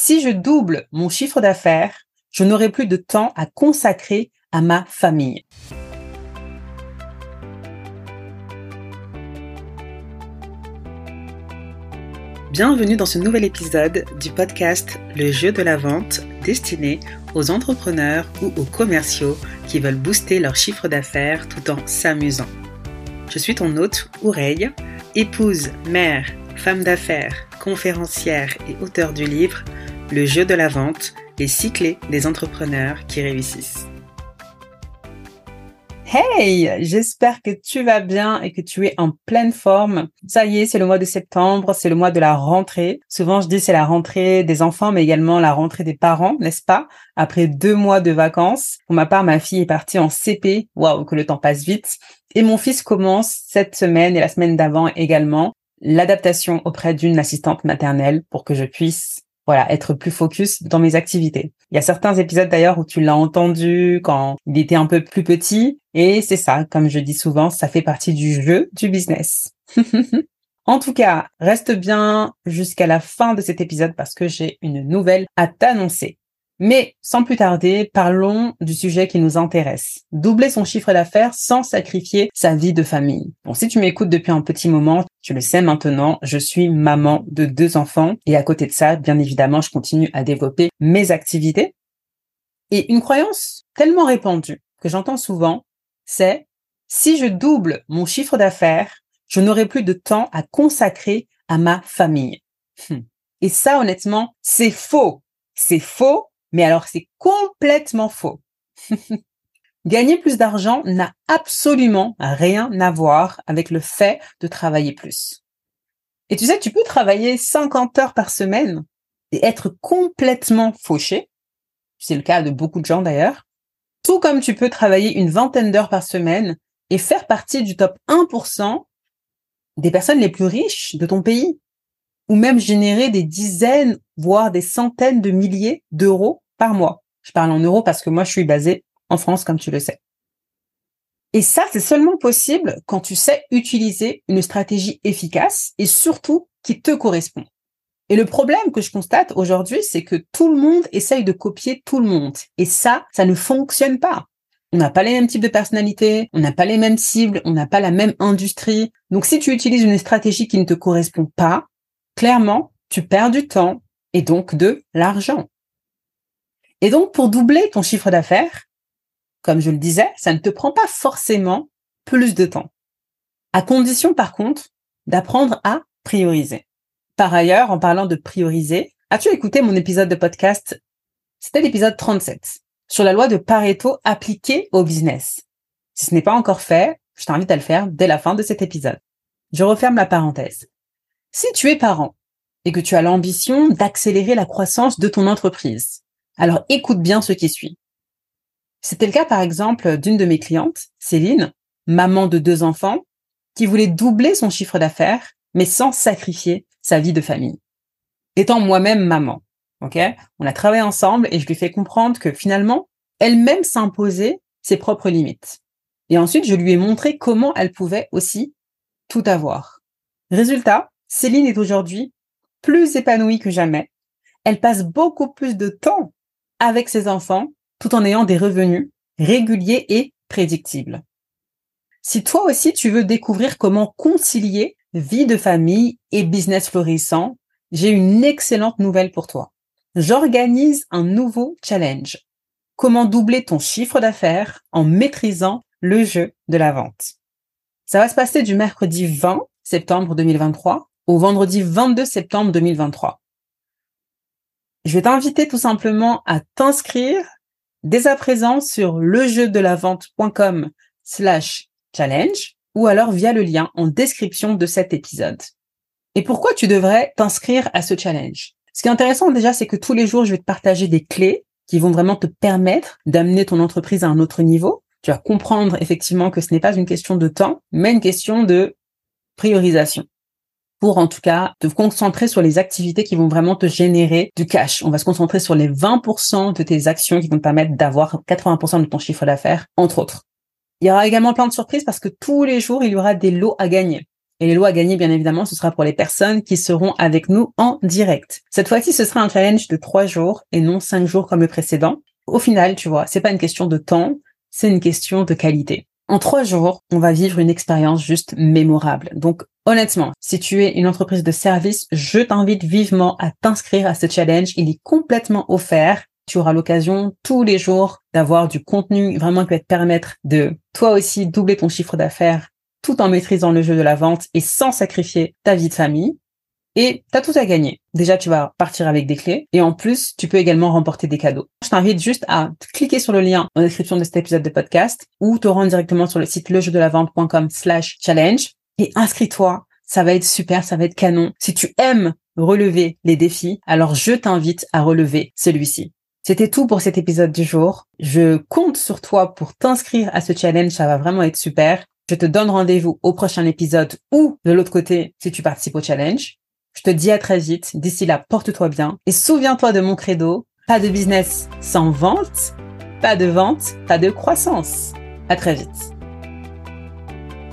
Si je double mon chiffre d'affaires, je n'aurai plus de temps à consacrer à ma famille. Bienvenue dans ce nouvel épisode du podcast Le jeu de la vente destiné aux entrepreneurs ou aux commerciaux qui veulent booster leur chiffre d'affaires tout en s'amusant. Je suis ton hôte, Oureille, épouse, mère, femme d'affaires, conférencière et auteur du livre Le jeu de la vente, les six des entrepreneurs qui réussissent. Hey, j'espère que tu vas bien et que tu es en pleine forme. Ça y est, c'est le mois de septembre, c'est le mois de la rentrée. Souvent, je dis c'est la rentrée des enfants, mais également la rentrée des parents, n'est-ce pas? Après deux mois de vacances. Pour ma part, ma fille est partie en CP. Waouh, que le temps passe vite. Et mon fils commence cette semaine et la semaine d'avant également l'adaptation auprès d'une assistante maternelle pour que je puisse voilà, être plus focus dans mes activités. Il y a certains épisodes d'ailleurs où tu l'as entendu quand il était un peu plus petit et c'est ça, comme je dis souvent, ça fait partie du jeu du business. en tout cas, reste bien jusqu'à la fin de cet épisode parce que j'ai une nouvelle à t'annoncer. Mais sans plus tarder, parlons du sujet qui nous intéresse. Doubler son chiffre d'affaires sans sacrifier sa vie de famille. Bon, si tu m'écoutes depuis un petit moment, tu le sais maintenant, je suis maman de deux enfants et à côté de ça, bien évidemment, je continue à développer mes activités. Et une croyance tellement répandue que j'entends souvent, c'est si je double mon chiffre d'affaires, je n'aurai plus de temps à consacrer à ma famille. Hum. Et ça, honnêtement, c'est faux. C'est faux mais alors, c'est complètement faux. Gagner plus d'argent n'a absolument rien à voir avec le fait de travailler plus. Et tu sais, tu peux travailler 50 heures par semaine et être complètement fauché. C'est le cas de beaucoup de gens d'ailleurs. Tout comme tu peux travailler une vingtaine d'heures par semaine et faire partie du top 1% des personnes les plus riches de ton pays ou même générer des dizaines, voire des centaines de milliers d'euros par mois. Je parle en euros parce que moi, je suis basée en France, comme tu le sais. Et ça, c'est seulement possible quand tu sais utiliser une stratégie efficace et surtout qui te correspond. Et le problème que je constate aujourd'hui, c'est que tout le monde essaye de copier tout le monde. Et ça, ça ne fonctionne pas. On n'a pas les mêmes types de personnalités, on n'a pas les mêmes cibles, on n'a pas la même industrie. Donc si tu utilises une stratégie qui ne te correspond pas, clairement, tu perds du temps et donc de l'argent. Et donc, pour doubler ton chiffre d'affaires, comme je le disais, ça ne te prend pas forcément plus de temps. À condition, par contre, d'apprendre à prioriser. Par ailleurs, en parlant de prioriser, as-tu écouté mon épisode de podcast? C'était l'épisode 37 sur la loi de Pareto appliquée au business. Si ce n'est pas encore fait, je t'invite à le faire dès la fin de cet épisode. Je referme la parenthèse. Si tu es parent et que tu as l'ambition d'accélérer la croissance de ton entreprise, alors écoute bien ce qui suit. C'était le cas par exemple d'une de mes clientes, Céline, maman de deux enfants, qui voulait doubler son chiffre d'affaires, mais sans sacrifier sa vie de famille. Étant moi-même maman, ok, on a travaillé ensemble et je lui fais comprendre que finalement, elle-même s'imposait ses propres limites. Et ensuite, je lui ai montré comment elle pouvait aussi tout avoir. Résultat, Céline est aujourd'hui plus épanouie que jamais. Elle passe beaucoup plus de temps avec ses enfants tout en ayant des revenus réguliers et prédictibles. Si toi aussi tu veux découvrir comment concilier vie de famille et business florissant, j'ai une excellente nouvelle pour toi. J'organise un nouveau challenge. Comment doubler ton chiffre d'affaires en maîtrisant le jeu de la vente. Ça va se passer du mercredi 20 septembre 2023 au vendredi 22 septembre 2023. Je vais t'inviter tout simplement à t'inscrire dès à présent sur lejeudelavente.com slash challenge ou alors via le lien en description de cet épisode. Et pourquoi tu devrais t'inscrire à ce challenge? Ce qui est intéressant déjà, c'est que tous les jours, je vais te partager des clés qui vont vraiment te permettre d'amener ton entreprise à un autre niveau. Tu vas comprendre effectivement que ce n'est pas une question de temps, mais une question de priorisation pour en tout cas te concentrer sur les activités qui vont vraiment te générer du cash. On va se concentrer sur les 20% de tes actions qui vont te permettre d'avoir 80% de ton chiffre d'affaires, entre autres. Il y aura également plein de surprises parce que tous les jours, il y aura des lots à gagner. Et les lots à gagner, bien évidemment, ce sera pour les personnes qui seront avec nous en direct. Cette fois-ci, ce sera un challenge de trois jours et non cinq jours comme le précédent. Au final, tu vois, c'est pas une question de temps, c'est une question de qualité. En trois jours, on va vivre une expérience juste mémorable. Donc, honnêtement, si tu es une entreprise de service, je t'invite vivement à t'inscrire à ce challenge. Il est complètement offert. Tu auras l'occasion tous les jours d'avoir du contenu vraiment qui va te permettre de toi aussi doubler ton chiffre d'affaires tout en maîtrisant le jeu de la vente et sans sacrifier ta vie de famille. Et tu as tout à gagner. Déjà, tu vas partir avec des clés. Et en plus, tu peux également remporter des cadeaux. Je t'invite juste à cliquer sur le lien en description de cet épisode de podcast ou te rendre directement sur le site lejeudelavente.com slash challenge et inscris-toi. Ça va être super, ça va être canon. Si tu aimes relever les défis, alors je t'invite à relever celui-ci. C'était tout pour cet épisode du jour. Je compte sur toi pour t'inscrire à ce challenge, ça va vraiment être super. Je te donne rendez-vous au prochain épisode ou de l'autre côté si tu participes au challenge. Je te dis à très vite. D'ici là, porte-toi bien et souviens-toi de mon credo. Pas de business sans vente, pas de vente, pas de croissance. À très vite.